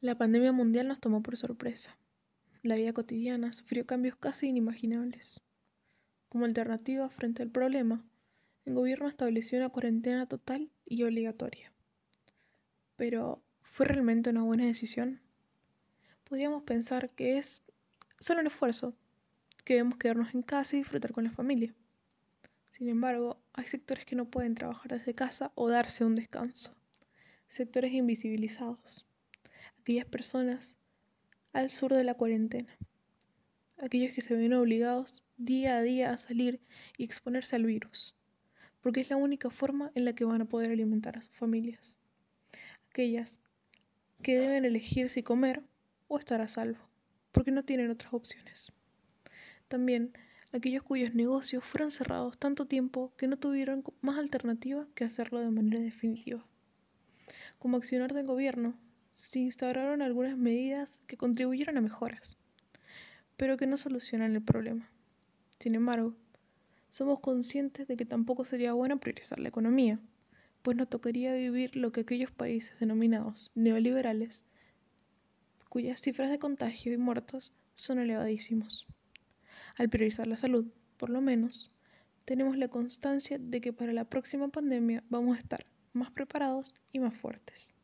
La pandemia mundial nos tomó por sorpresa. La vida cotidiana sufrió cambios casi inimaginables. Como alternativa frente al problema, el gobierno estableció una cuarentena total y obligatoria. Pero, ¿fue realmente una buena decisión? Podríamos pensar que es solo un esfuerzo, que debemos quedarnos en casa y disfrutar con la familia. Sin embargo, hay sectores que no pueden trabajar desde casa o darse un descanso. Sectores invisibilizados aquellas personas al sur de la cuarentena, aquellos que se ven obligados día a día a salir y exponerse al virus, porque es la única forma en la que van a poder alimentar a sus familias, aquellas que deben elegir si comer o estar a salvo, porque no tienen otras opciones. También aquellos cuyos negocios fueron cerrados tanto tiempo que no tuvieron más alternativa que hacerlo de manera definitiva. Como accionar del gobierno, se instauraron algunas medidas que contribuyeron a mejoras, pero que no solucionan el problema. Sin embargo, somos conscientes de que tampoco sería bueno priorizar la economía, pues nos tocaría vivir lo que aquellos países denominados neoliberales, cuyas cifras de contagio y muertos son elevadísimos. Al priorizar la salud, por lo menos, tenemos la constancia de que para la próxima pandemia vamos a estar más preparados y más fuertes.